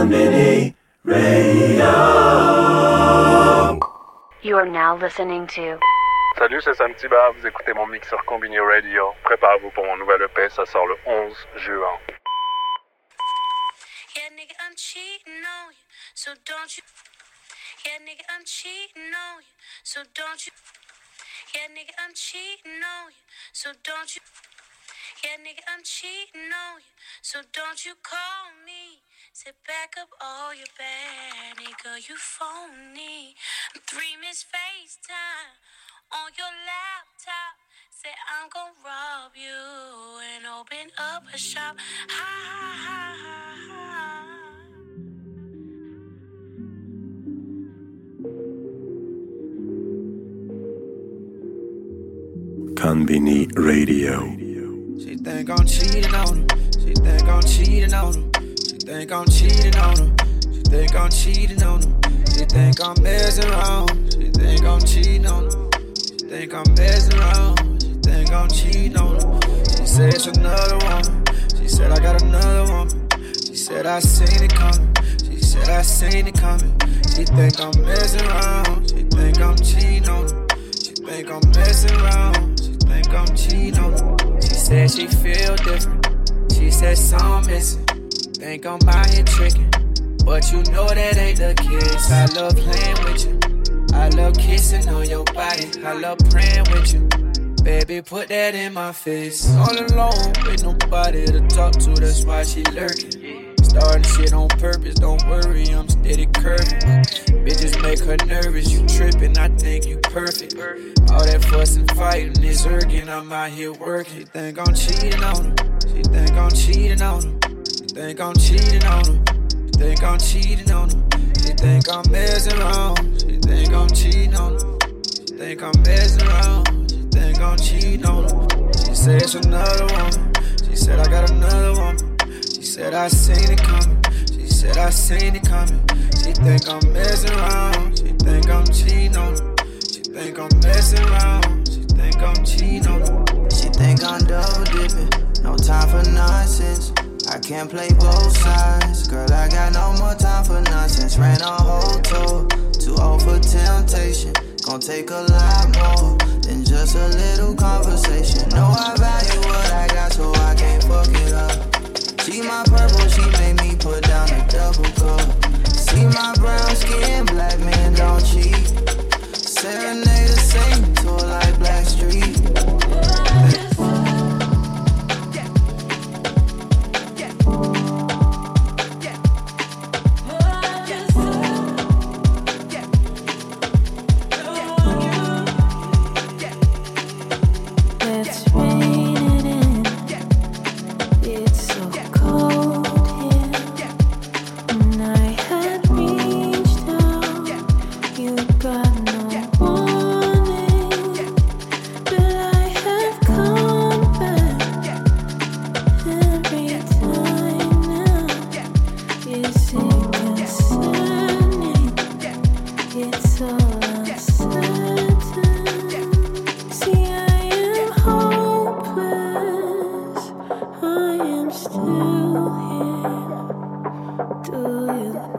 Konbini Radio. You are now listening to Salut, c'est Sam Tiba, vous écoutez mon mix sur Combini Radio. Préparez-vous pour mon nouvel EP, ça sort le 11 juin. Yeah, nigga, I'm cheating on you, so don't you. Yeah, nigga, I'm cheating on you, so don't you. Yeah, nigga, I'm cheating on you, so don't you. Yeah, nigga, I'm cheating on you, so don't you call me. Sit back up all your bad, nigga, you phony. Three miss FaceTime on your laptop. Say I'm gonna rob you and open up a shop. Ha ha ha ha ha. Konbini Radio. She think I'm cheating on her. She think I'm cheating on her. Think I'm cheating on her. She think I'm cheating on her. She think I'm messing around. She think I'm cheating on her. She think I'm messing around. She think I'm cheating on her. She said it's another woman. She said I got another woman. She said I seen it coming. She said I seen it coming. She think I'm messing around. She think I'm cheating on her. She think I'm messing around. She think I'm cheating on her. She said she feel different. She said something missing. Think I'm here tricking. But you know that ain't the case. I love playing with you. I love kissing on your body. I love praying with you. Baby, put that in my face. All alone with nobody to talk to, that's why she lurking. Starting shit on purpose, don't worry, I'm steady curving. Bitches make her nervous, you tripping, I think you perfect. All that fuss and fighting is irking, I'm out here working. She think I'm cheating on her, she think I'm cheating on her. Think I'm cheating on her, she think I'm cheating on her. She think I'm messing around, she think I'm cheating on her. She think I'm messing around, she think I'm cheating on her. She said it's another woman, she said I got another woman. She said I seen it coming. She said I seen it coming. She think I'm messing around. She think I'm cheating on her. She think I'm messing around. She think I'm cheating on her. She think I'm double dipping, no time for nonsense. I can't play both sides, girl. I got no more time for nonsense. Ran a whole tour, too old for temptation. Gonna take a lot more than just a little conversation. Know I value what I got, so I can't fuck it up. See my purple, she made me put down a double cup. See my brown skin, black man don't cheat. Serenade a saint, tour like Blackstreet.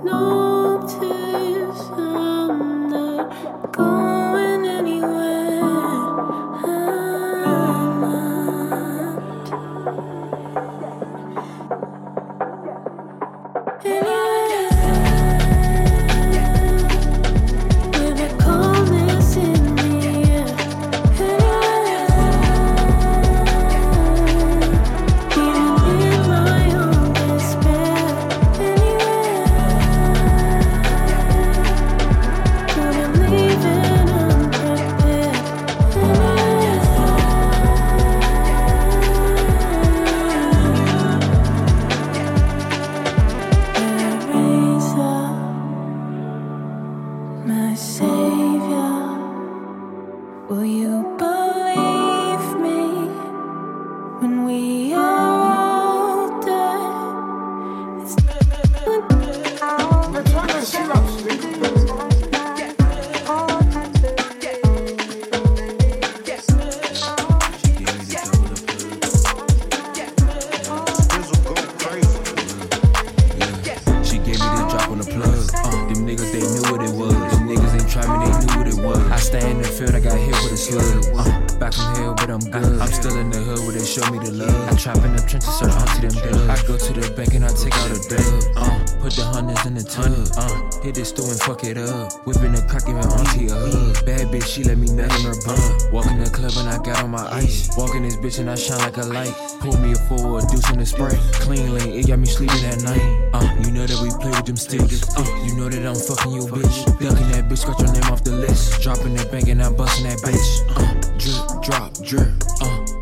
You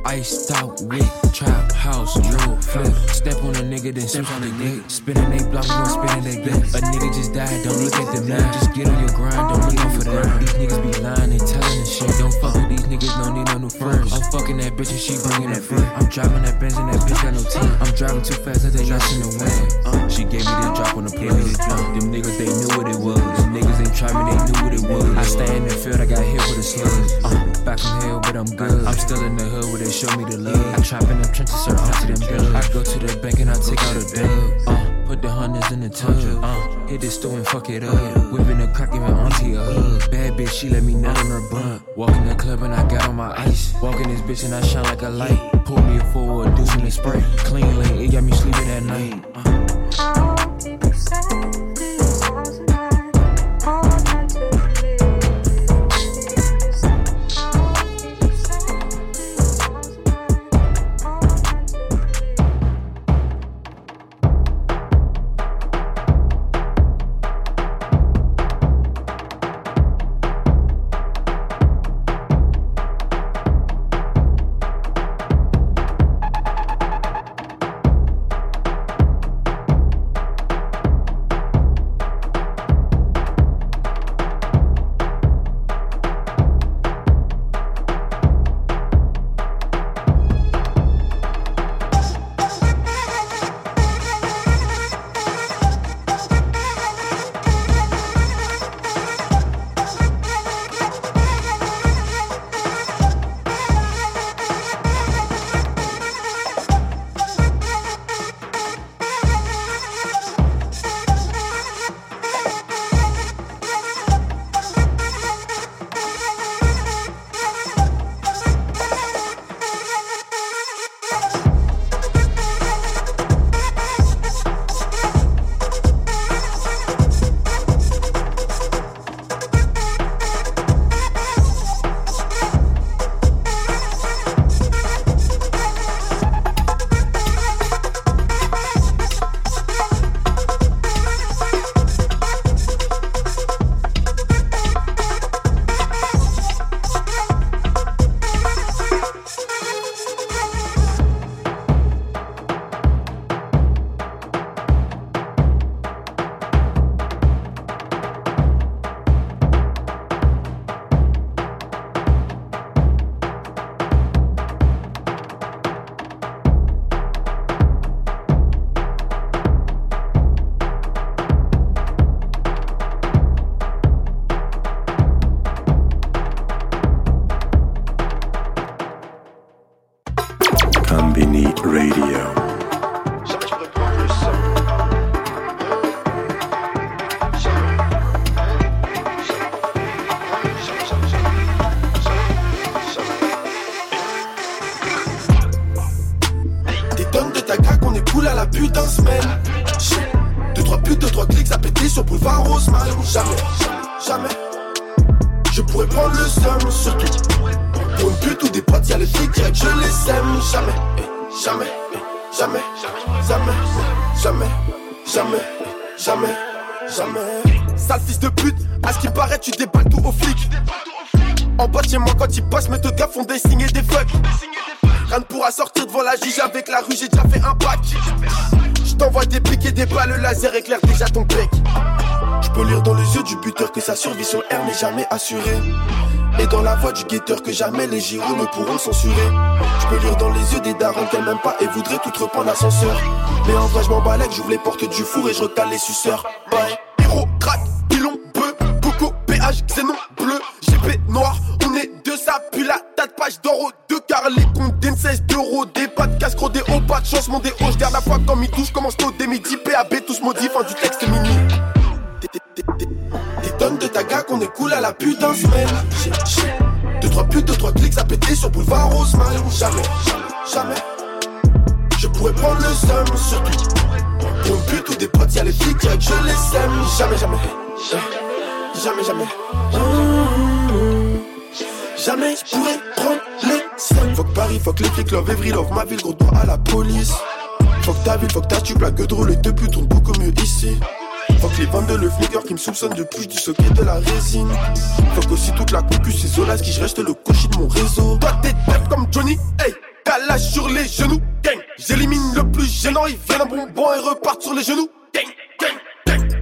iced out, wick, trap, house, drill, flip. Step on a nigga, then step on the dick. Spinning they block, we gon' spin in they dick. A nigga just died, don't look at them now. Just get on your grind, don't look out for them. These niggas be lying, they telling the shit. Don't fuck with these niggas, don't need no new friends. I'm fucking that bitch and she bringing that friend. I'm driving that Benz and that bitch got no team. I'm driving too fast, I take lost in the wind. Uh, she gave me the drop on the plug. Them niggas, they knew what it was. Them niggas ain't try me, they knew what it was. I stay in the field, I got hit with a slug. Uh, back from hell, but I'm good. I'm still in the hood where they show me the love. I trap in them trenches, sir, to them drugs. I go to the bank and I take out a dub. Uh, put the hundreds in the tub. Uh, hit this store and fuck it up. Whipping the cock, giving auntie a hug. Bad bitch, she let me nut in her butt. Walk in the club and I got on my ice. Walk in this bitch and I shine like a light. Pull me a forward, deuce in the spray. Clean lane, it got me sleeping at night. Uh. Sortir devant la juge avec la rue, j'ai déjà fait un pack. Je des pics et des balles, le laser éclaire déjà ton bec. Je peux lire dans les yeux du buteur que sa survie sur R n'est jamais assurée. Et dans la voix du guetteur que jamais les gyros ne pourront censurer. Je peux lire dans les yeux des darons qu'elle m'aime pas et voudrait tout reprendre l'ascenseur. Mais en vrai, je m'en balèque, j'ouvre les portes du four et je recale les suceurs. Bye. Pas de chance, mon déo. Je garde la foi comme il touche, commence tôt dès midi. PAB, tous maudits, fin du texte mini. Des- tonnes de taga qu'on cool à la putain semaine. Deux, trois putes, deux, trois clics à péter sur boulevard Rosemont. Jamais, jamais, jamais. Je pourrais prendre le seum, surtout. mon but ou des potes, y'a les flics, je les aime. Jamais, jamais, jamais, jamais. Jamais je pourrais prendre les que Paris, que les flics love every love ma ville, gros doigt à la police. Que ta ville, que ta tube, la gueule drôle, les deux putes tournent beaucoup mieux ici. Que les 22 le flicker qui me soupçonnent de plus du secret de la résine. Faut qu'aussi toute la concu, c'est Zolas qui je reste le cocher de mon réseau. Toi t'es tête comme Johnny, hey, calage sur les genoux, gang. J'élimine le plus gênant, ils viennent un bonbon et repartent sur les genoux, gang, gang. Gang,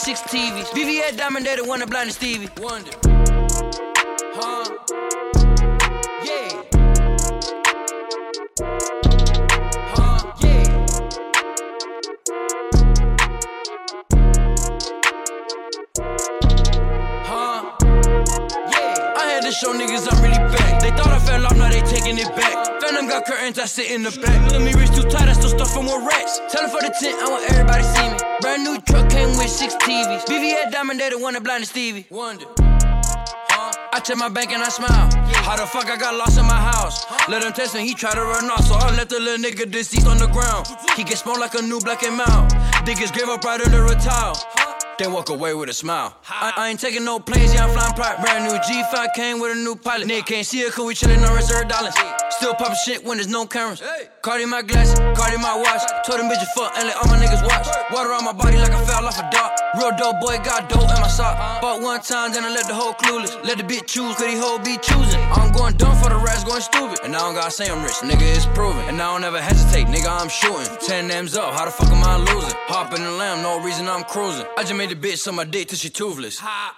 six TVs. VVS the one that blinded Stevie. Wonder. Huh? Yeah. Huh? Yeah. Huh? Yeah. I had to show niggas I'm really back. They thought I fell off, now they taking it back. Phantom got curtains, I sit in the back. Let me reach too tight, I still stuff for more racks. Tell them for the tent, I want everybody see me. Brand new truck came with six TVs. VVS Diamond, they the one that blinded Stevie. Wonder. Huh? I check my bank and I smile. How the fuck I got lost in my house? Let him test and he try to run off, so I let the little nigga deceased on the ground. He get smoked like a new black and. Dig his grave up right under a towel. Then walk away with a smile. I, I ain't taking no planes, yeah, I'm flying private. Brand new G5 came with a new pilot. Nigga can't see it, cause we chillin' on reserve dollars. Still poppin' shit when there's no cameras. Cardi my glass, Cardi my watch. Told them bitches fuck and let all my niggas watch. Water on my body like I fell off a dock. Real dope boy got dope in my sock. Uh-huh. Bought one time, then I let the whole clueless. Let the bitch choose, cause these hoe be choosing. I'm going dumb for the rest, going stupid. And I don't gotta say I'm rich, nigga, it's proven. And I don't ever hesitate, nigga, I'm shooting. 10 M's up, how the fuck am I losing? Hop in the lamb, no reason I'm cruising. I just made the bitch on my dick till she toothless. Yeah.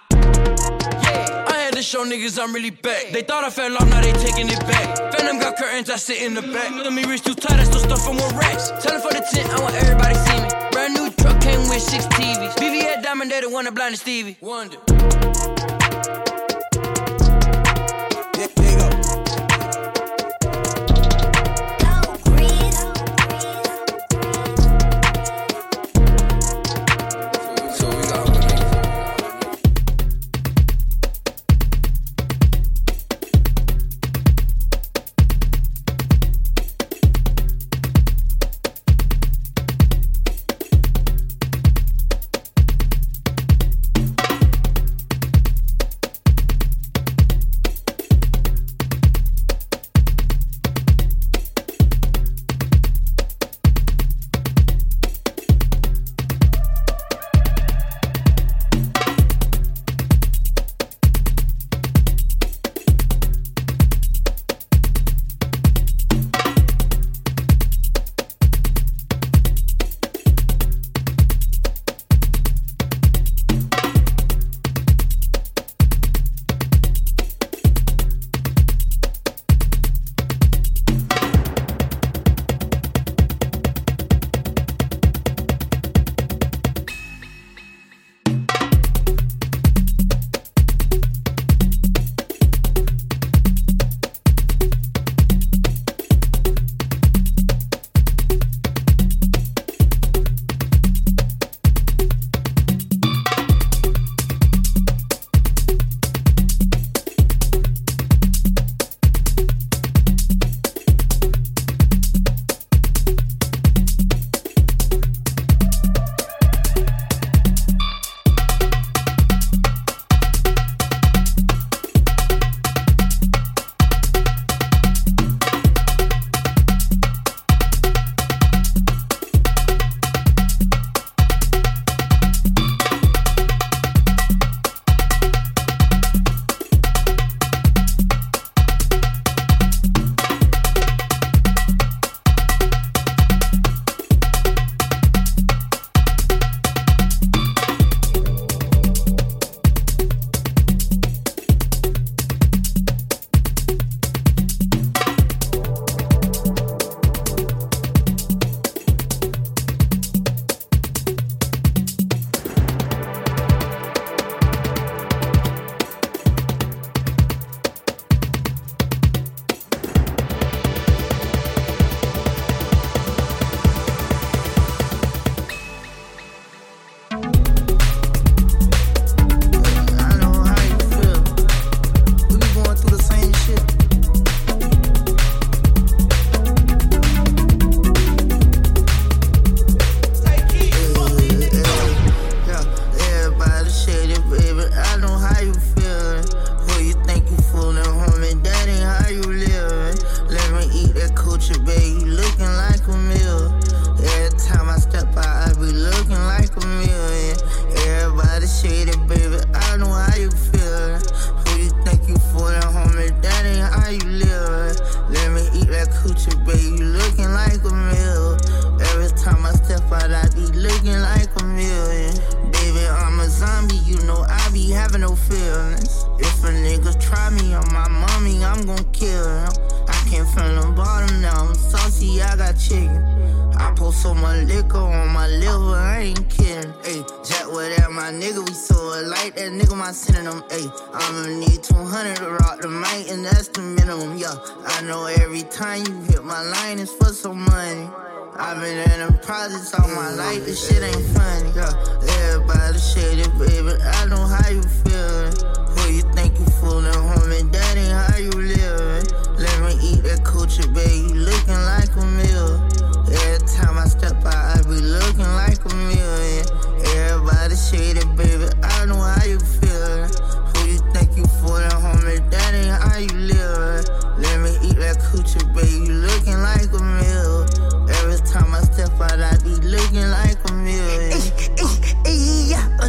I had to show niggas I'm really back. They thought I fell off, now they taking it back. Phantom got curtains, I sit in the back. Let me reach too tight, I still stuff for more racks. Tell them for the tent, I want everybody see me. Brand new truck came with six TVs. VVS Diamond, they the one that blinded Stevie. Wonder.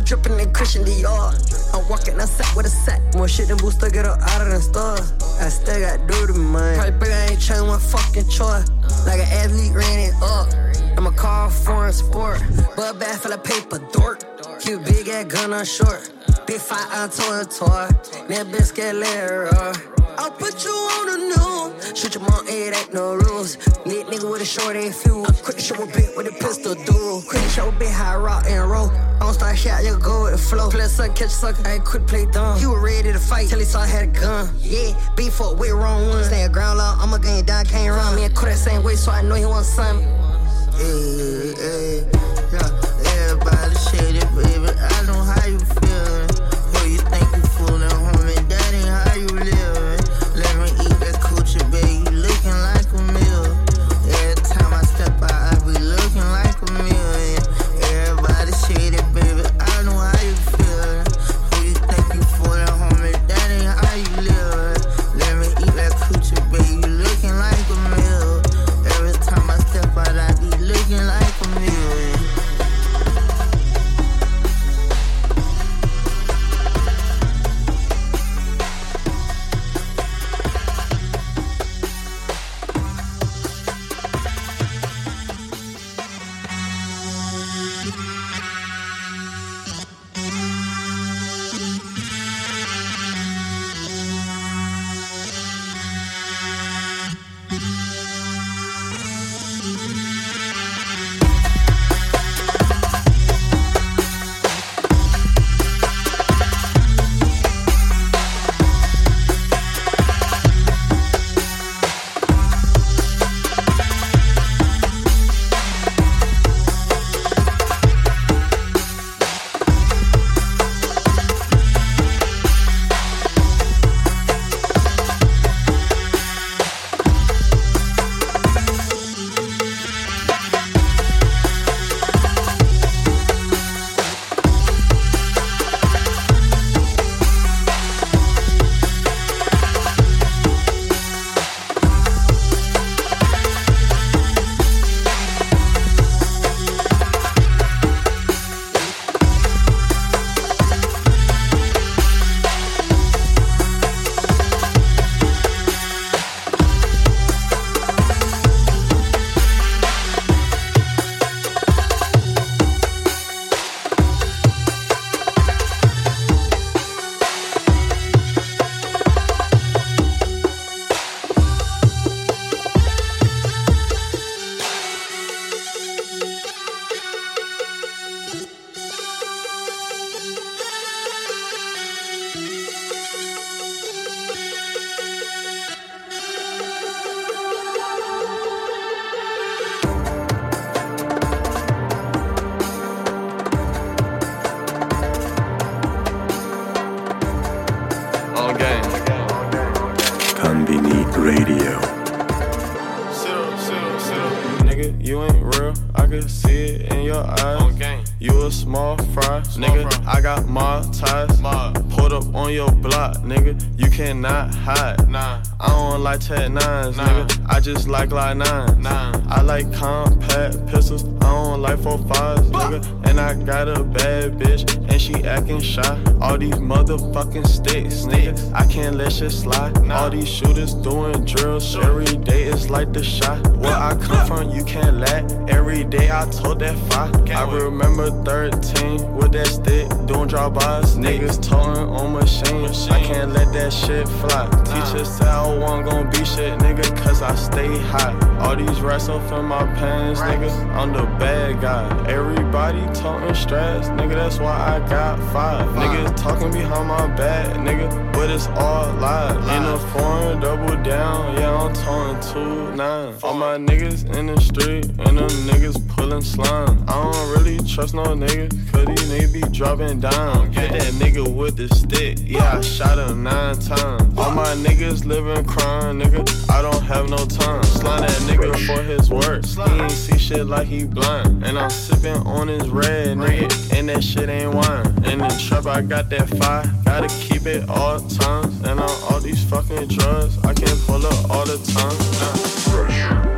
Dripping in Christian Dior. I'm walking outside with a sack. More shit than booster, get her out of the store. I still got dirty money. Probably big, I ain't trying my fucking chore. Like an athlete ran it up. I'm a car foreign sport. But bad for the paper, dork. Cute big ass gun on short. Big fight on toy toy. That bitch get later. I'll put you on the news. Shoot your mom, it ain't no rules. Lit nigga with a short ain't fuel. Quick show a bit with a pistol duel. Quick show a bit high rock and roll. I don't start shot, you go with the flow. Play suck, catch sucker, I ain't quit play dumb. He was ready to fight till he saw I had a gun. Yeah, beef up with wrong ones. Stay a ground law, I'm a game down, can't run. Me and that same way, so I know he wants something. Yeah, yeah, yeah. She acting shy. All these motherfucking sticks, nigga. I can't let shit slide. All these shooters doing drills every day. It's like the shot. Where I come from, you can't lack. Every day I told that five. I remember 13 with that stick doing drive-bys. Niggas towing on machines. I can't let that shit fly. Teacher said I wasn't gonna be shit, nigga, cause I stay hot. All these rats off in my pants, nigga. I'm the bad guy. Everybody talking stress, nigga. That's why I got five. Niggas talking behind my back, nigga. But it's all lies. In a foreign, double down. Yeah, I'm towing two nine. All my niggas in the street, and them niggas pulling slime. I don't really trust no nigga, cause these niggas be dropping down. Hit that nigga with the stick. Yeah, I shot him nine times. All my niggas living crime, nigga. I don't have no time. Slime that nigga for his work. He ain't see shit like he blind. And I'm sipping on his red, nigga. And that shit ain't wine. In the trap, I got that fire. Gotta keep it all times. And on all these fucking drugs, I can't pull up all the time. Nah.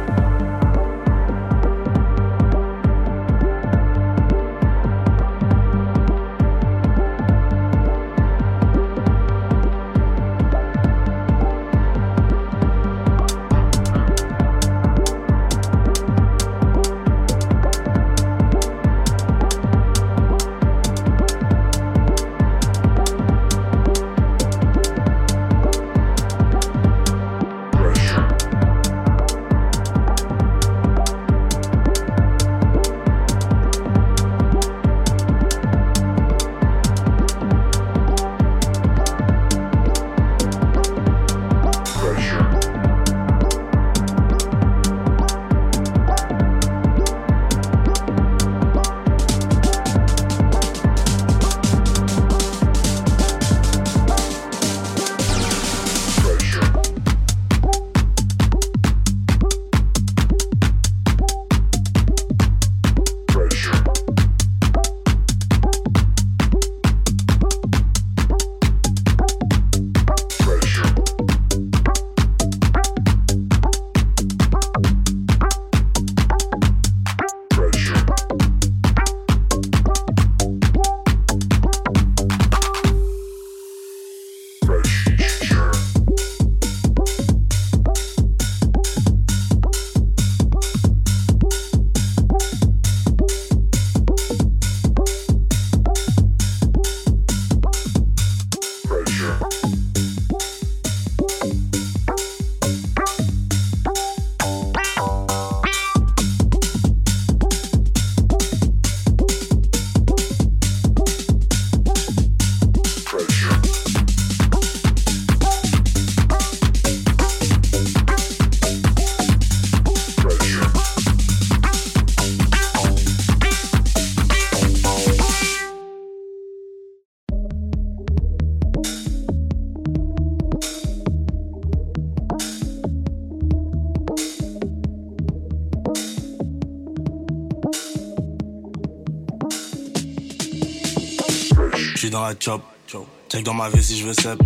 Check dans ma vie si je veux sep.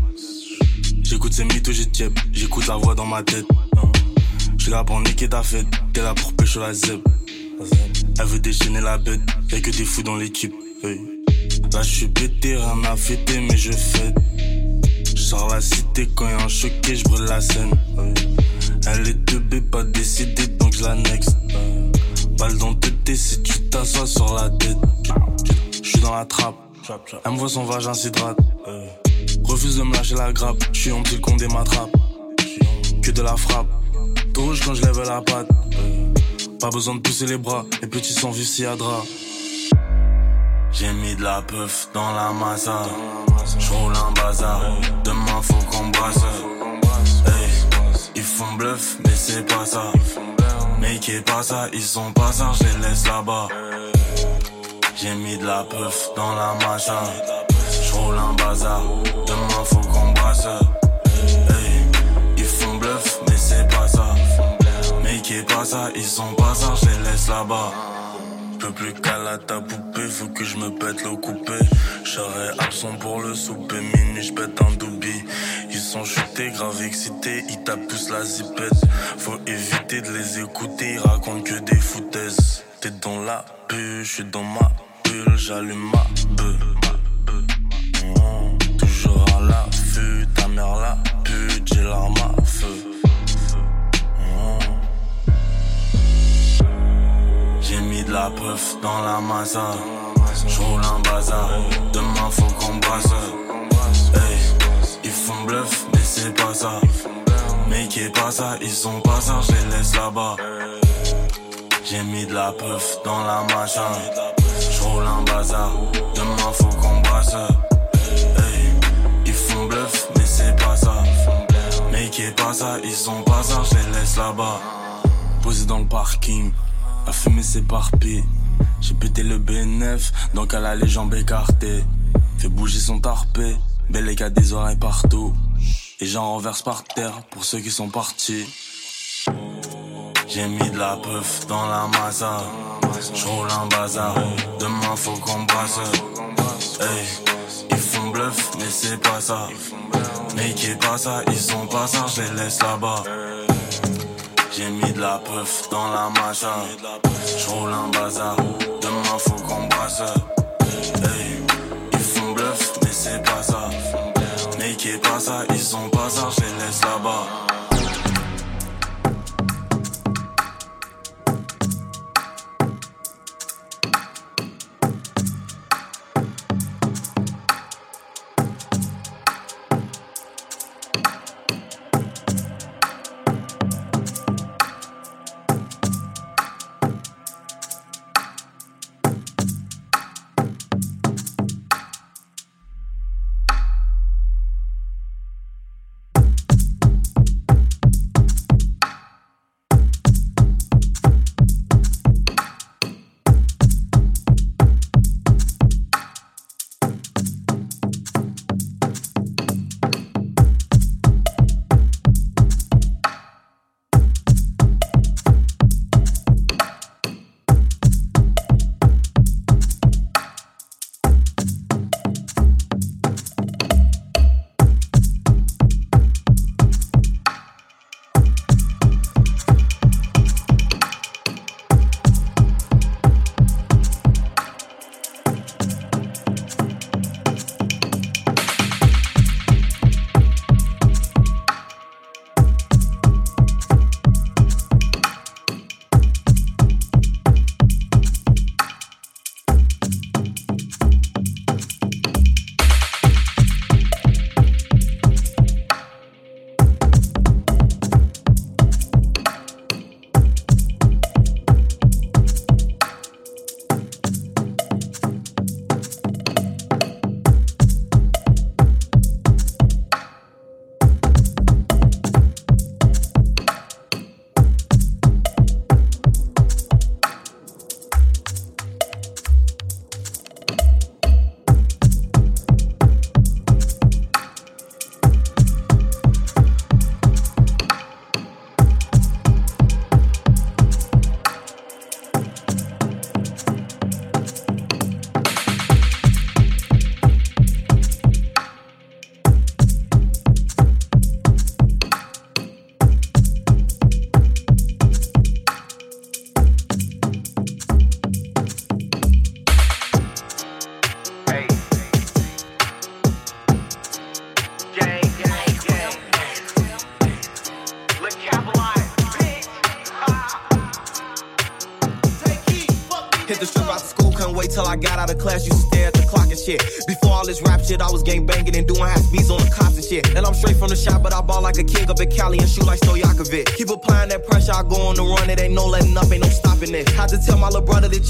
J'écoute ces mythos, j'ai tiep. J'écoute la voix dans ma tête. J'suis là pour niquer ta fête. T'es là pour pêcher la zeb. Elle veut déchaîner la bête. Y'a que des fous dans l'équipe. Là j'suis pété, rien à fêter, mais je fête. J'sors la cité quand y'a un choqué, j'brûle la scène. Elle est de B, pas décidée, donc j'la next. Balle dans tête si tu t'assois sur la tête. J'suis dans la trappe. Elle me voit son vagin s'hydrate. Refuse de me lâcher la grappe. Je suis un petit con des m'attrape. Que de la frappe. Tout rouge quand je lève la patte. Pas besoin de pousser les bras. Les petits sont vifs si à drap. J'ai mis de la puff dans la massa. J'roule un bazar. Demain faut qu'on brasse. ils font bluff, mais c'est pas ça. Mais qui est pas ça, ils sont pas ça, je les laisse là-bas. J'ai mis de la puff dans la massa. J'roule un bazar. Demain faut qu'on brasse. Hey, ils font bluff, mais c'est pas ça. Mais qui est pas ça, ils sont pas ça, je les laisse là-bas. peux plus qu'à ta poupée, faut que je me pète le coupé. J'serai absent pour le souper, minuit, j'pète un doubi. Ils sont chutés, grave excités, ils tapent tous la zipette. Faut éviter de les écouter, ils racontent que des foutaises. T'es dans la bulle, j'suis dans ma bulle, j'allume ma beuh. Mmh, toujours à l'affût, ta mère la pute, j'ai l'arme à feu. Mmh. J'ai mis de la puff dans la massa. J'roule un bazar. Demain faut qu'on brasse. Hey, ils font bluff, mais c'est pas ça. Mais qui est pas ça, ils sont pas ça, je les laisse là-bas. J'ai mis de la puff dans la machin. J'roule un bazar. Demain faut qu'on brasse. Hey, ils font bluff, mais c'est pas ça. Mais qui pas ça, ils sont pas ça, je les laisse là-bas. Posé dans le parking. La fumée s'éparpille. J'ai pété le BNF, donc elle a les jambes écartées. Fait bouger son tarpé, belle a des oreilles partout. Et j'en renverse par terre pour ceux qui sont partis. J'ai mis de la puff dans la massa. J'roule un bazar. Demain faut qu'on brasse. Hey, ils font bluff, mais c'est pas ça. Mais qui pas ça, ils sont pas ça, je les laisse là-bas. J'ai mis de la puff dans la macha. J'roule un bazar. Demain faut qu'on brasse. Hey, ils font bluff, mais c'est pas ça. Mais qui pas ça, ils sont pas ça, je les laisse là-bas.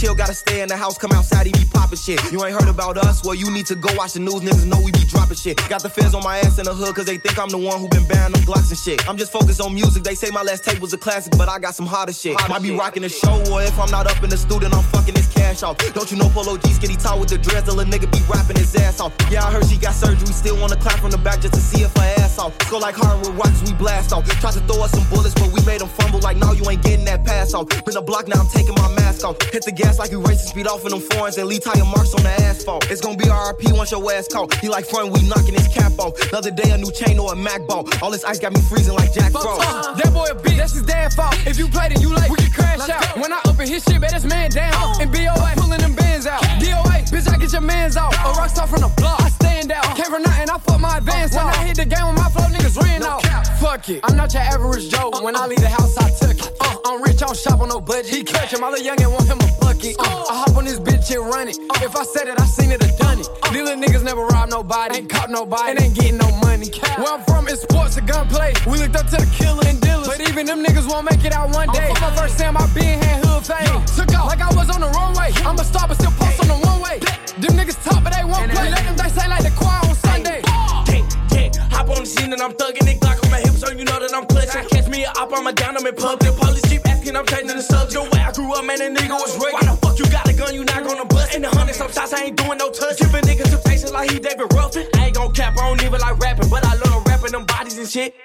Chill, gotta stay in the house, come outside, he be popping shit. You ain't heard about us? Well, you need to go watch the news, niggas know we be dropping shit. Got the feds on my ass in the hood, cause they think I'm the one who been banning them Glocks and shit. I'm just focused on music, they say my last tape was a classic, but I got some hotter shit. Might be rocking the show, or if I'm not up in the studio, I'm fucking this cash off. Don't you know Polo G skinny tall with the dreads? A little nigga be rapping his ass off. Yeah, I heard she got surgery. Still wanna clap from the back just to see if her ass off. Go like hardwood rocks, we blast off. Tried to throw us some bullets, but we made them fumble. Like, no, you ain't getting that pass off. Been a block, now I'm taking my mask off. Hit the gas like you racing speed off in them foreigns and leave tire marks on the asphalt. It's gonna be RP once your ass caught. He like front, we knocking his cap off. Another day, a new chain or a Mac ball. All this ice got me freezing like Jack Frost. Uh, that boy a bitch, that's his dad fault. If you played it, you like, we can crash out. When I open his shit, bet this man down. And BOA pulling them bands out. Bitch, I get your mans out. A rock star from the block, I stand out. Came from nothing, I fuck my advance When I hit the game with my flow, niggas ran out. Fuck it, I'm not your average Joe. When I leave the house, I took it. Uh, I'm rich, I don't shop on no budget. He catch him, all the youngin' want him a bucket. Uh, I hop on this bitch and run it. If I said it, I seen it or done it. These little niggas never rob nobody, ain't caught nobody, and ain't getting no money. Where I'm from, it's sports and gunplay. We looked up to the killer and dealers. But even them niggas won't make it out one day. My first time I been had hood fame. Took off like I was on the runway. I'm a star, but still post on the one way. Them niggas talk, but they won't play. Let them they say like the choir on Sunday. Yeah, yeah. Hop on the scene and I'm thugging it. Glock on my hips, so you know that I'm clutching. Catch me up, I'm a down, I'm in pub. The police keep asking, I'm changing the subject. The way I grew up, man, a nigga was rugged. Why the fuck you got a gun, you not gonna bust? In the hundred some shots, I ain't doing no touch. Giving niggas temptation like he David Ruffin. I ain't gon' cap, I don't even like rapping, but I love rapping them bodies and shit.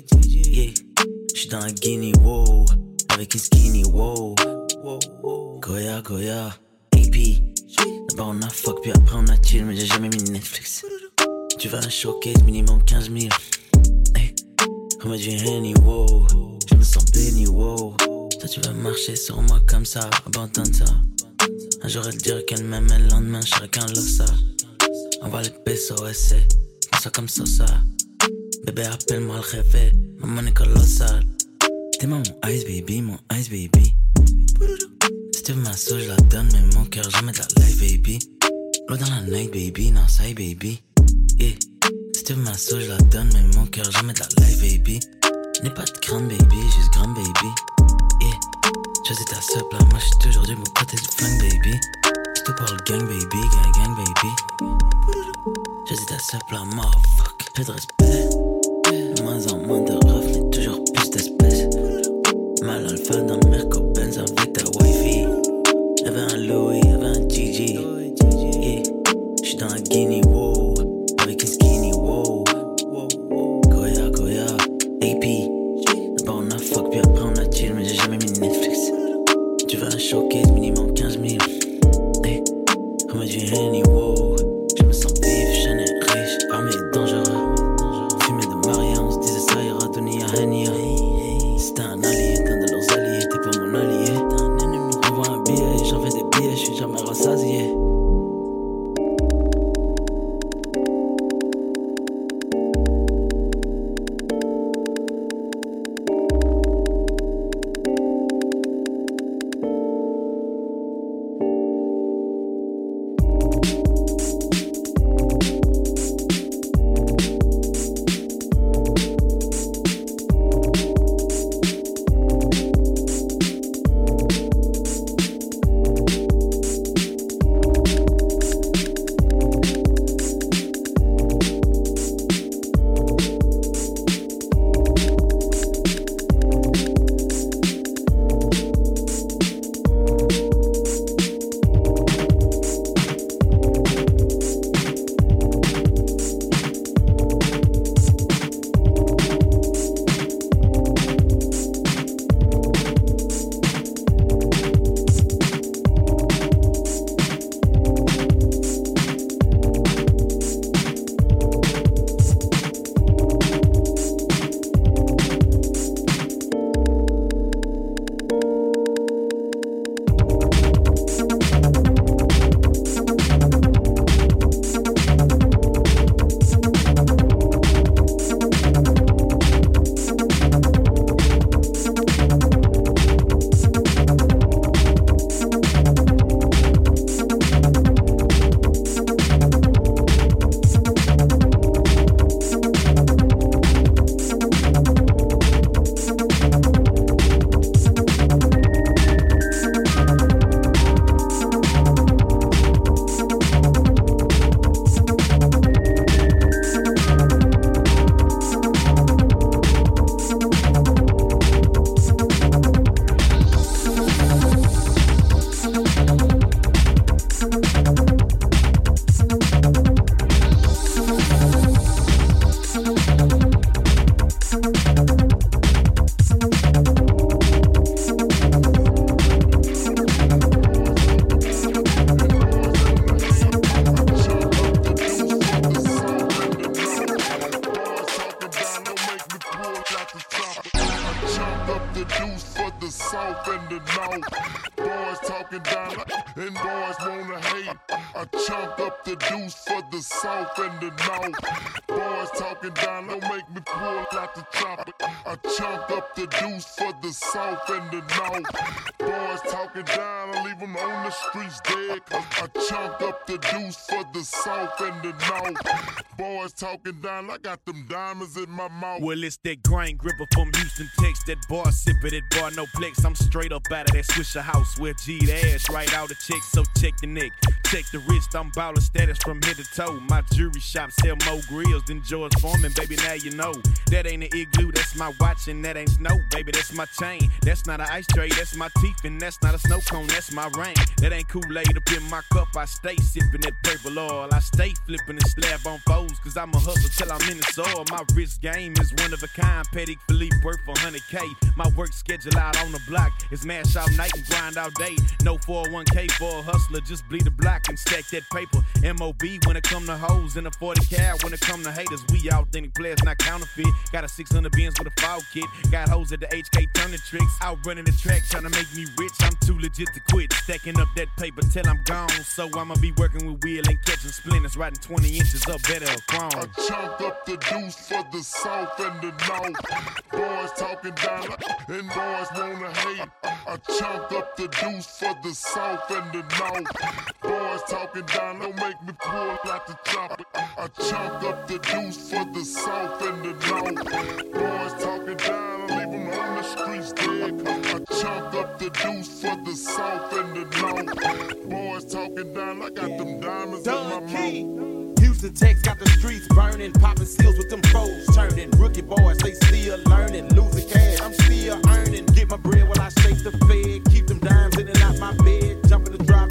Yeah, j'suis dans la Guinea, wow. Avec une skinny, wow. Goya, Goya, AP. D'abord on a fuck, puis après on a chill, mais j'ai jamais mis Netflix. Tu vas un showcase, minimum 15 000. Hey, remets du Henny, wow. Je me sens béni, wow. Toi tu vas marcher sur moi comme ça, abandonne ça. Un jour elle dirait qu'elle m'aime, et le lendemain chacun le ça. Envoie les pesos, essaie, ça comme ça, ça. Bébé appelle-moi le réveil, maman est colossale. T'es mon ice baby, mon ice baby. Si tu veux ma sauce, je la donne, mais mon cœur jamais de la life baby. L'eau dans la night baby, non ça baby. Yeah. Si tu veux ma sauce, je la donne, mais mon cœur jamais de la life baby. N'aie pas de crainte baby, juste grand baby. Yeah. Choisis ta seule là, moi j'suis toujours du bon côté du flingue baby. C'est tout pour le gang baby, gang gang baby. Choisis ta seule là, motherfuck. Peu de respect, de moins en I got them diamonds in my mouth. Well, it's that grind gripper from Houston, Texas. That bar sipper, that bar no flex. I'm straight up out of that Swishahouse where G the ass right out of check. So check the neck, check the wrist. I'm baller status from head to toe. My jewelry shop sell more grills than George Foreman, baby. Now you know that ain't an igloo. That's my watch and that ain't snow, baby. That's my chain. That's not an ice tray. That's my teeth and that's not a snow cone. That's my rain. That ain't Kool-Aid up in my cup. I stay sipping that purple oil. I stay flipping the slab on foes, cause I'm a hustle till I'm in the soil. My wrist game is one of a kind. Patek Philippe worth 100K. My work schedule out on the block is mash all night and grind all day. No 401k for a hustler, just bleed the block and stack that paper. MOB when it come to hoes and a 40 cal when it come to haters. We authentic players, not counterfeit. Got a 600 bins with a fog kit. Got hoes at the HK turning tricks. Out running the track trying to make me rich. I'm too legit to quit. Stacking up that paper till I'm gone. So I'ma be working with wheel and catching splinters, riding 20 inches up better chrome. I chunk up the deuce for the south and the north. Boys talking down and boys wanna hate. I chunk up the deuce for the south and the north. Boys talking down, don't make me pull out the chopper. I chunk up the deuce for the south and the north. Boys talking down, I leave them on the streets dead. I chunk up the deuce for the south and the north. Boys talking down, I got them diamonds in my mouth. Houston Tech's got the streets burning, popping seals with them foes turning. Rookie boys, they still learning, losing cash, I'm still earning. Get my bread while I shake the fed, keep them dimes in and out my bed. Jump in the drive,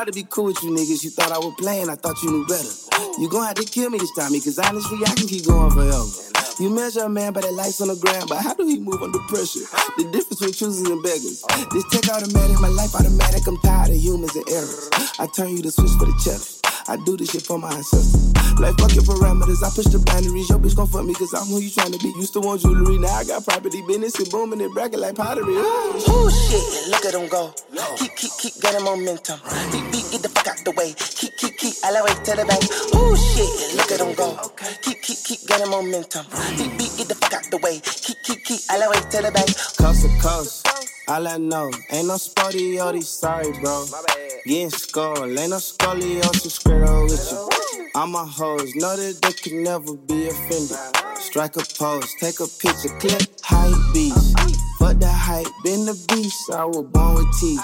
tried to be cool with you niggas, you thought I was playing, I thought you knew better. You gon' have to kill me this time, cause honestly, I can keep going forever. You measure a man by the lights on the ground, but how do he move under pressure? The difference between choosers and beggars. This tech automatic, my life automatic, I'm tired of humans and errors. I turn you to switch for the cheddar. I do this shit for my ancestors. Like fuck your parameters, I push the boundaries. Your bitch gon' fuck me cause I'm who you tryna be. Used to want jewelry, now I got property, business and booming it bracket like pottery. Ooh. Oh shit, look at them go. Keep, keep, keep getting momentum. Beat, beat, get the fuck out the way. Keep, keep, keep, elevate to the bank. Oh shit, look at them go. Keep, keep, keep getting momentum. Beat, beat, get the fuck out the way. Keep, keep, keep, elevate to the bank. Coast to coast. All I know, ain't no sporty sorry, bro. Getting skull, ain't no scoliosis scribble with you. I'm a hoes know that they can never be offended. Strike a pose, take a picture, clip, hype beats. Fuck the hype, been the beast, I was born with teeth.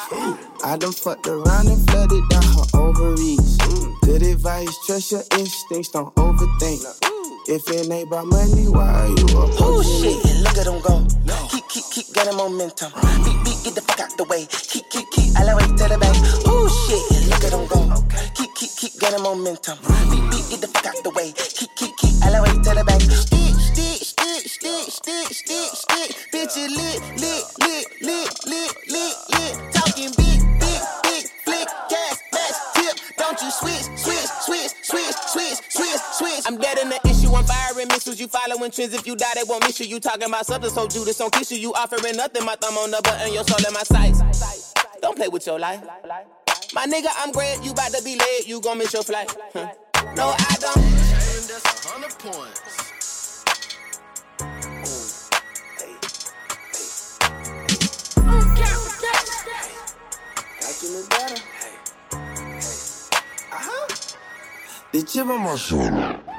I done fucked around and flooded down her ovaries. Good advice, trust your instincts, don't overthink. If it ain't about money, why are you Oh approaching shit, look at them go. No. Keep, keep, keep getting momentum. Beat, beat, get the fuck out the way. Keep, keep, keep, elevate to the bank. Oh shit, look at them go. Keep, keep, keep getting momentum. Beat, beat, get the fuck out the way. Keep, keep, keep, elevate to the bank. Stick, stick, stick, stick, stick, stick, stick. Bitch, you lit, following trends. If you die, they won't miss you. You talking about something so Judas don't kiss you. You offering nothing. My thumb on the button. Your soul in my sights. Don't play with your life. My nigga, I'm great. You about to be late. You gon' miss your flight. Huh. No, I don't. Hundred points. Got you look. Uh-huh. The chip on my shoulder.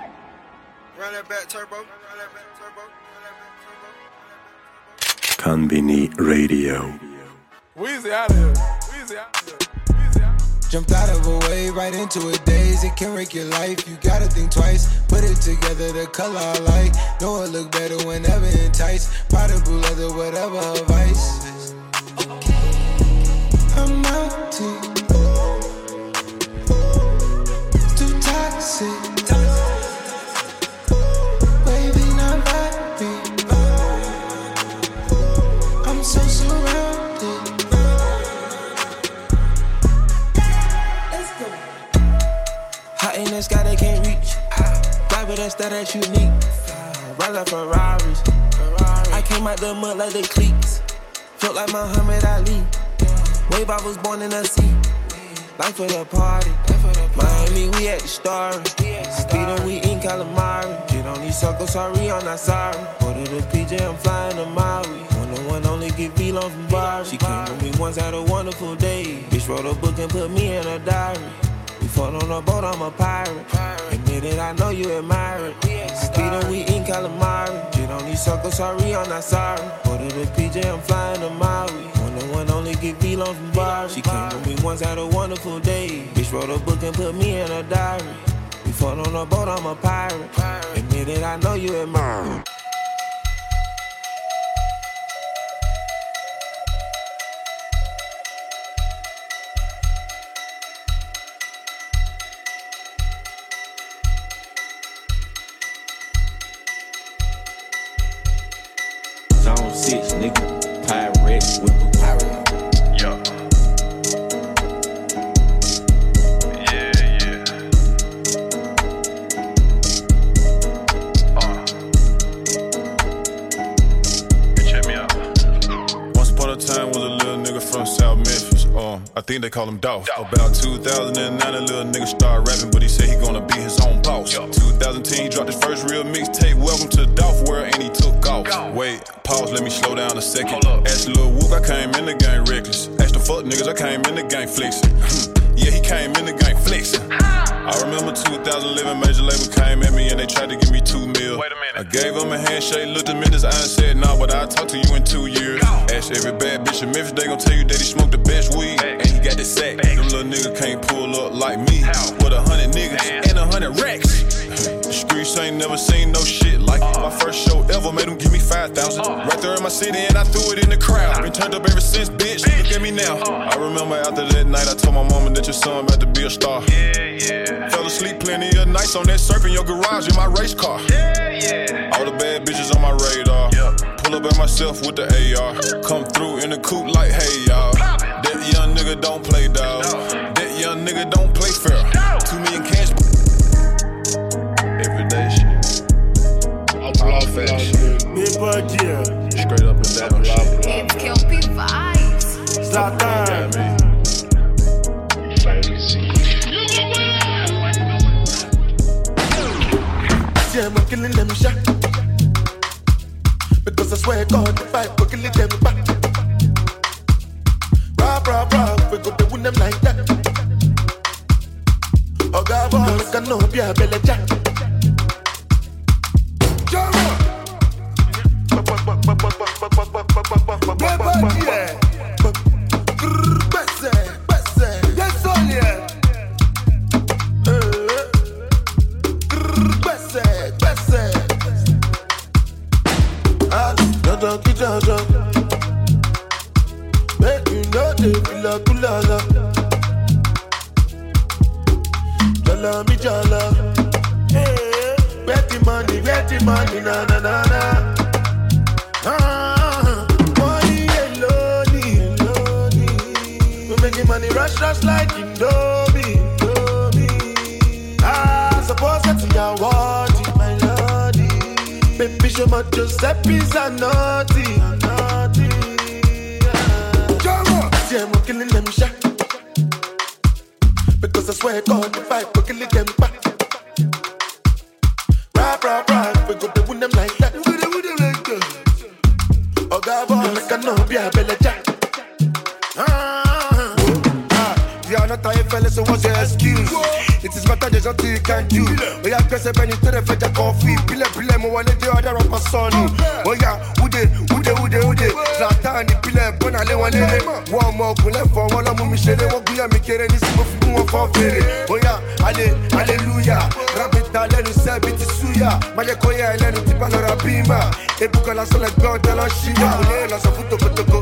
Run that back turbo. Run that back turbo. Konbini Radio. Weezy out of here. Weezy out of here. Jumped out of a wave right into a daze. It can wreck your life. You gotta think twice. Put it together, the color I like. Know it look better whenever enticed. Powder blue leather, whatever her vice. I'm out to too toxic. With us, that that's unique. Like Ferraris. I came out the mud like the cleats. Felt like Muhammad Ali. Wave, I was born in the sea. Life for the party. Miami, we at the star. Speeding, we in calamari. Get on these suckers, sorry, I'm not sorry. Order the PJ, I'm flying to Maui. One on one, only get V-Long from Bari. She came with me once, had a wonderful day. Bitch wrote a book and put me in a diary. Fought on a boat, I'm a pirate. Admit it, I know you admire it. Speeding, we in calamari. Get on these suckers, sorry, I'm not sorry. Order the PJ, I'm flying to Maui. One on one, only get V-Long from Bari. She came with me once, had a wonderful day. Bitch wrote a book and put me in a diary. We fought on a boat, I'm a pirate. Admit it, I know you admire it. They call him Dolph. About 2009, a little nigga started rapping, but he said he gonna be his own boss. 2010, he dropped his first real mixtape, Welcome to Dolph World, and he took off. Wait, pause, let me slow down a second. Ask Lil Wook, I came in the game reckless. Ask the fuck niggas, I came in the game flexing. yeah, he came in the game flexing. I remember 2011, major label came at me and they tried to give me two mil. Wait a minute. I gave him a handshake, looked him in his eye and said, nah, but I'll talk to you in two years. Ask every bad bitch in Memphis, they gon' tell you that he smoked the best weed. And got the. Them little niggas can't pull up like me. With a hundred niggas and a hundred racks. The streets ain't never seen no shit like it. My first show ever made them give me 5,000. Right there in my city and I threw it in the crowd. Been turned up ever since, bitch. Look at me now. I remember after that night, I told my mama that your son about to be a star. Yeah, yeah. Fell asleep plenty of nights on that surf in your garage in my race car. Yeah, yeah. All the bad bitches on my radar. Pull up at myself with the AR. Come through in the coupe like, hey, y'all. That young nigga don't play, dog. That young nigga don't play fair. Two million cash. Everyday shit. All fat shit. Straight up and down shit. It's Kelpie vibes. Zlatan. Yeah, I'm killing them shot. Because I swear God, if I go killing them back. Them like that. Oh, God, make a no be a belly jack. We go to win them like that. We go them like that. Oh God, boy, make a no be a belly jack. Ah, Ah, you are not a fella, so what's your excuse? It is better there's nothing you can do. Oh yeah, press a penny to the fetch a coffee. Pile, pile, mo wale the other my son. Oh yeah, ude, ude, ude, ude. Zlatan, pile, bona le wale le. One more, kule for one of me shele. Wo guya mi kere ni simo fi mo for fere. Oh yeah, ale, hallelujah. Rabbit na lenu se biti suya. Maje koya lenu tipa lora bima. Ebuka la sole gbọn tala shiya. Kule la so futo kotoko.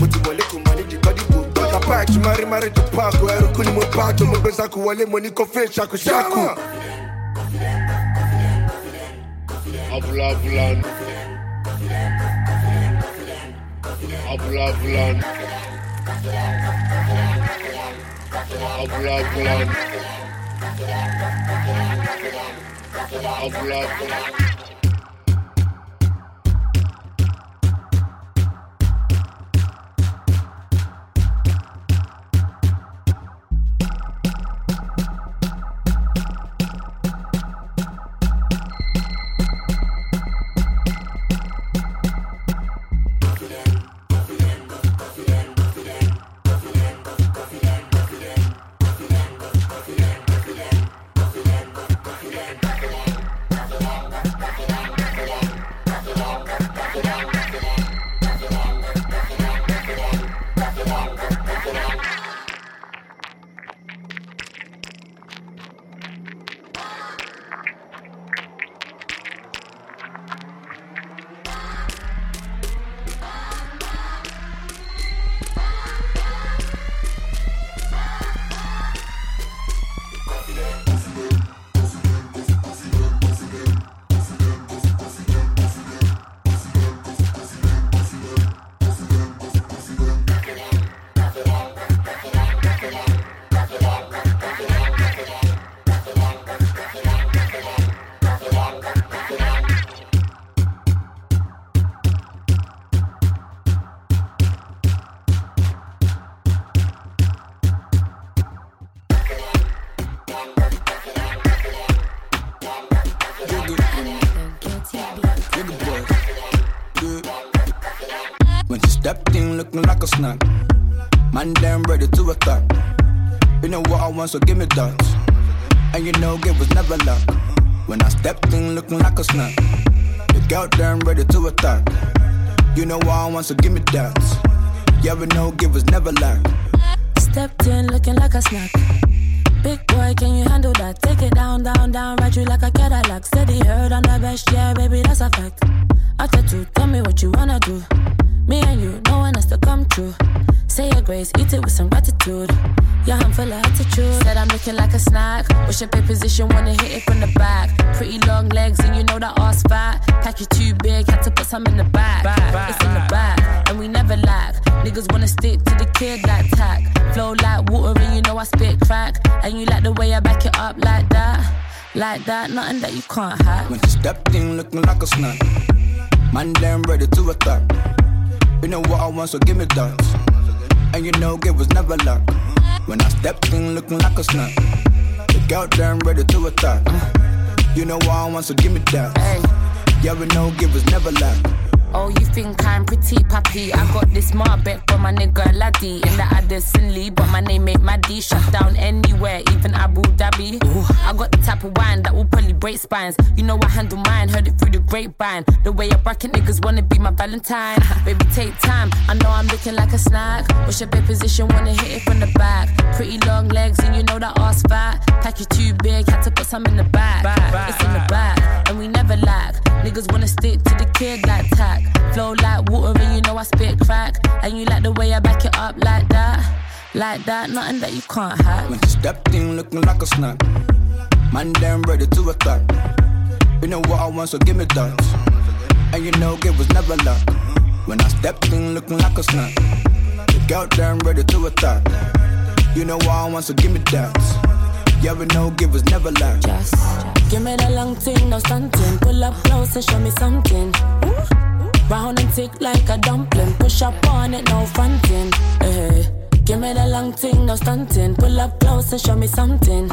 Mo ti wọlé kò máa ní jìkọ́ dìbò. Kapa ẹ̀jú mari tó paako. Ẹrù kú ni mo paako. Mo gbé sako wọlé mo ní kò fẹ́ ṣako ṣako. Abula bulan. Abula bulan. So give me that. And you know, it was never luck. When I stepped in looking like a snack. The girl damn ready to attack. You know I want, so give me that. Yeah, we know, give was never lack. Stepped in looking like a snack. Big boy, can you handle that? Take it down, down, down, ride you like a Cadillac. Steady heard on the best, yeah, baby, that's a fact. After two, tell me what you wanna do. Me and you, no one has to come true. Say your grace, eat it with some gratitude. I'm full of attitude. Said I'm looking like a snack. Wish your position, wanna hit it from the back. Pretty long legs, and you know that ass fat. Pack you too big, had to put some in the back. It's in the back, and we never lack. Niggas wanna stick to the kid like tack. Flow like water, and you know I spit crack. And you like the way I back it up like that. Like that, nothing that you can't hack. When she stepped in looking like a snack. Man, damn ready to attack. You know what I want, so give me that. And you know it was never luck. When I stepped in looking like a snack. The girl damn ready to attack. You know what I want, so give me that. Yeah, we know it was never luck. Oh, you think I'm pretty puppy? I got this Marbet my nigga Laddie in the Addison Lee, but my name ain't Maddie. Shut down anywhere, even Abu Dhabi. Ooh, I got the type of wine that will probably break spines. You know I handle mine, heard it through the grapevine. The way I bracket niggas wanna be my Valentine. Baby, take time. I know I'm looking like a snack. What's your bed position? Wanna hit it from the back. Pretty long legs, and you know that ass fat. Pack you too big, had to put some in the back. It's in the back, and we never lack. Niggas wanna stick to the kid like tack. Flow like water, and you know I spit crack. And you like the way I back it up like that. Like that, nothing that you can't hack. When she stepped in looking like a snack. Man, damn ready to attack. You know what I want, so give me that. And you know it was never luck. When I stepped in looking like a snack. The girl damn ready to attack. You know what I want, so give me that. Yeah, we know it was never luck. Just give me the long thing, no stunting. Pull up close and show me something. Round and tick like a dumpling. Push up on it, no fronting. Hey, give me the long thing, no stunting. Pull up close and show me something.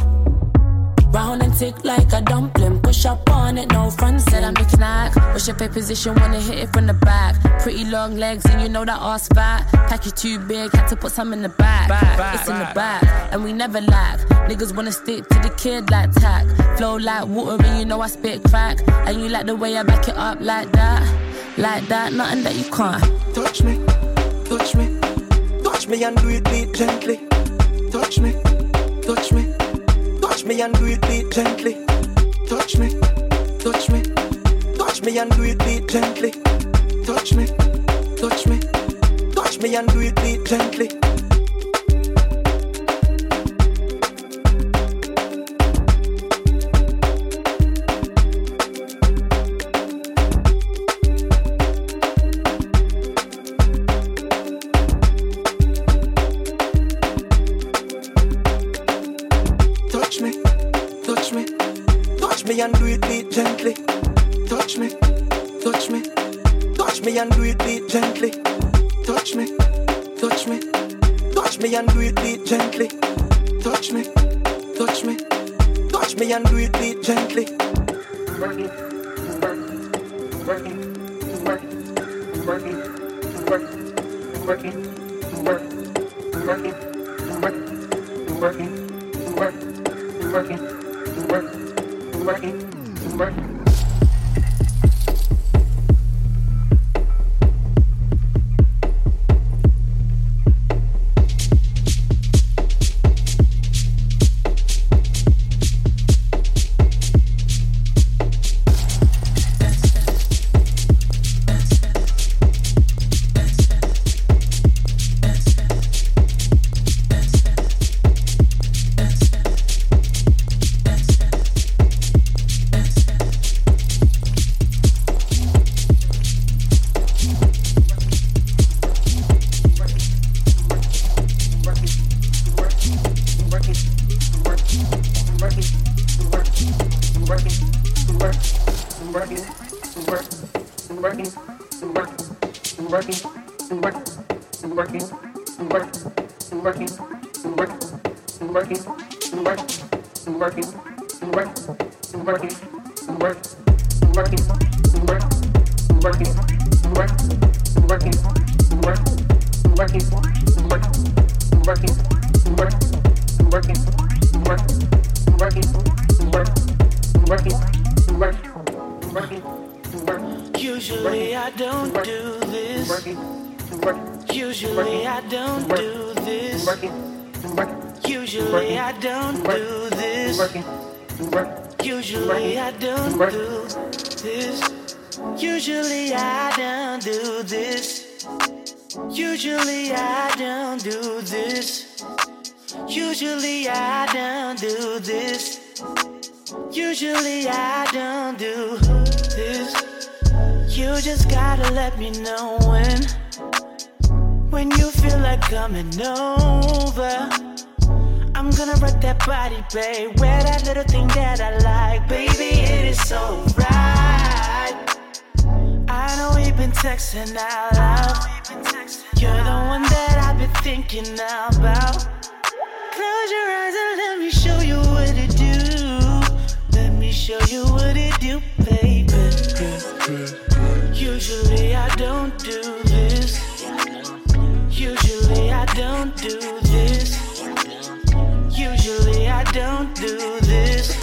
Round and tick like a dumpling. Push up on it, no front. Said I'm looking like. What's your pay position? Wanna hit it from the back. Pretty long legs, and you know that ass fat. Pack you too big, had to put some in the back. it's in the back, and we never lack. Niggas wanna stick to the kid like tack. Flow like water, and you know I spit crack. And you like the way I back it up like that. Like that, nothing that you can't. Touch me, touch me, touch me and do it beat gently. Touch me, touch me, touch me and do it beat gently. Touch me, touch me, touch me and do it beat gently. Touch me, touch me, touch me and do it beat gently. Just gotta let me know when. When you feel like coming over. I'm gonna rock that body, babe. Wear that little thing that I like, baby. It is so right. I know we've been texting out loud. You're the one that I've been thinking about. Close your eyes and let me show you what it do. Let me show you what it do, baby. Usually I don't do this. Usually I don't do this. Usually I don't do this.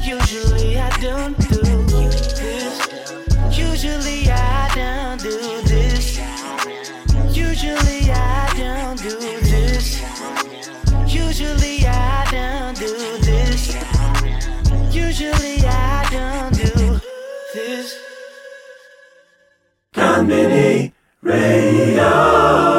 Usually I don't do this. Usually I don't do this. Usually I don't do this. Usually I don't do this. Usually I don't do this. Mini Radio.